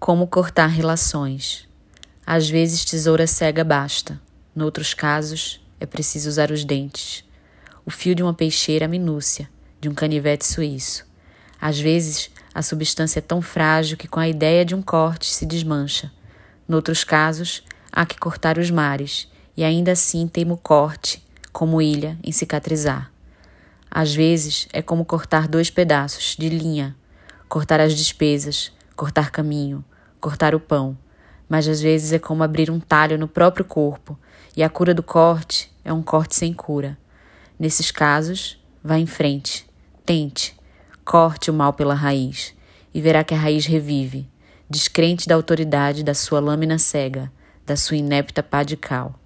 Como cortar relações. Às vezes, tesoura cega basta. Noutros casos, é preciso usar os dentes. O fio de uma peixeira, minúcia, de um canivete suíço. Às vezes, a substância é tão frágil que, com a ideia de um corte, se desmancha. Noutros casos, há que cortar os mares, e ainda assim teimo corte, como ilha, em cicatrizar. Às vezes, é como cortar dois pedaços de linha, cortar as despesas, cortar caminho, cortar o pão, mas às vezes é como abrir um talho no próprio corpo, e a cura do corte é um corte sem cura. Nesses casos, vá em frente, tente, corte o mal pela raiz, e verá que a raiz revive, descrente da autoridade da sua lâmina cega, da sua inepta pá de cal.